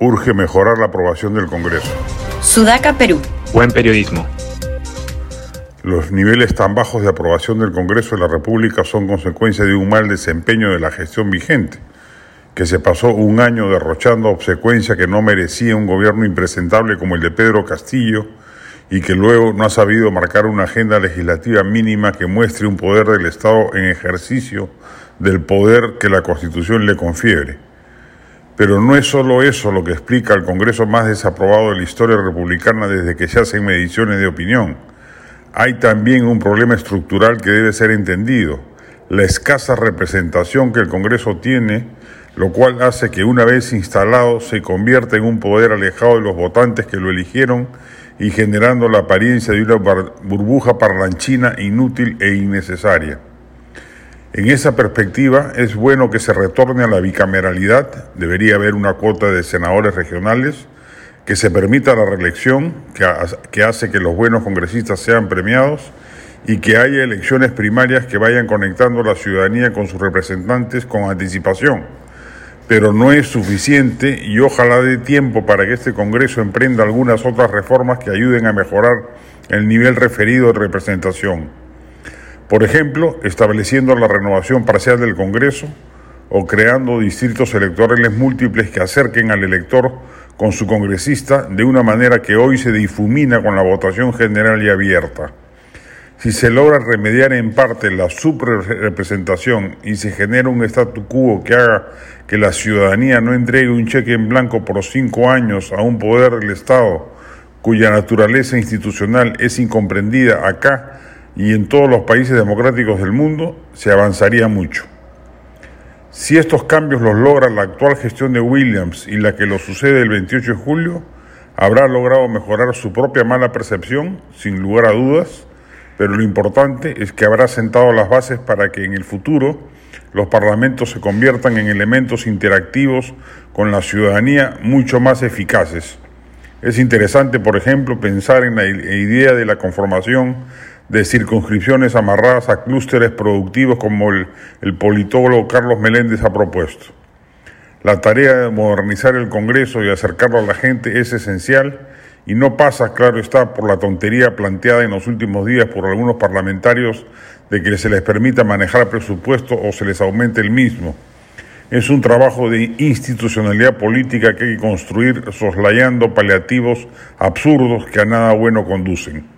Urge mejorar la aprobación del Congreso. Sudaca, Perú. Buen periodismo. Los niveles tan bajos de aprobación del Congreso de la República son consecuencia de un mal desempeño de la gestión vigente, que se pasó un año derrochando obsecuencia que no merecía un gobierno impresentable como el de Pedro Castillo y que luego no ha sabido marcar una agenda legislativa mínima que muestre un poder del Estado en ejercicio del poder que la Constitución le confiere. Pero no es solo eso lo que explica el Congreso más desaprobado de la historia republicana desde que se hacen mediciones de opinión. Hay también un problema estructural que debe ser entendido, la escasa representación que el Congreso tiene, lo cual hace que una vez instalado se convierta en un poder alejado de los votantes que lo eligieron y generando la apariencia de una burbuja parlanchina inútil e innecesaria. En esa perspectiva, es bueno que se retorne a la bicameralidad, debería haber una cuota de senadores regionales, que se permita la reelección, que hace que los buenos congresistas sean premiados y que haya elecciones primarias que vayan conectando a la ciudadanía con sus representantes con anticipación. Pero no es suficiente y ojalá dé tiempo para que este Congreso emprenda algunas otras reformas que ayuden a mejorar el nivel referido de representación. Por ejemplo, estableciendo la renovación parcial del Congreso o creando distritos electorales múltiples que acerquen al elector con su congresista de una manera que hoy se difumina con la votación general y abierta. Si se logra remediar en parte la subrepresentación y se genera un statu quo que haga que la ciudadanía no entregue un cheque en blanco por cinco años a un poder del Estado cuya naturaleza institucional es incomprendida acá y en todos los países democráticos del mundo, se avanzaría mucho. Si estos cambios los logra la actual gestión de Williams y la que lo sucede el 28 de julio, habrá logrado mejorar su propia mala percepción, sin lugar a dudas, pero lo importante es que habrá sentado las bases para que en el futuro los parlamentos se conviertan en elementos interactivos con la ciudadanía mucho más eficaces. Es interesante, por ejemplo, pensar en la idea de la conformación de circunscripciones amarradas a clústeres productivos como el, el politólogo Carlos Meléndez ha propuesto. La tarea de modernizar el Congreso y acercarlo a la gente es esencial y no pasa, claro está, por la tontería planteada en los últimos días por algunos parlamentarios de que se les permita manejar presupuesto o se les aumente el mismo. Es un trabajo de institucionalidad política que hay que construir soslayando paliativos absurdos que a nada bueno conducen.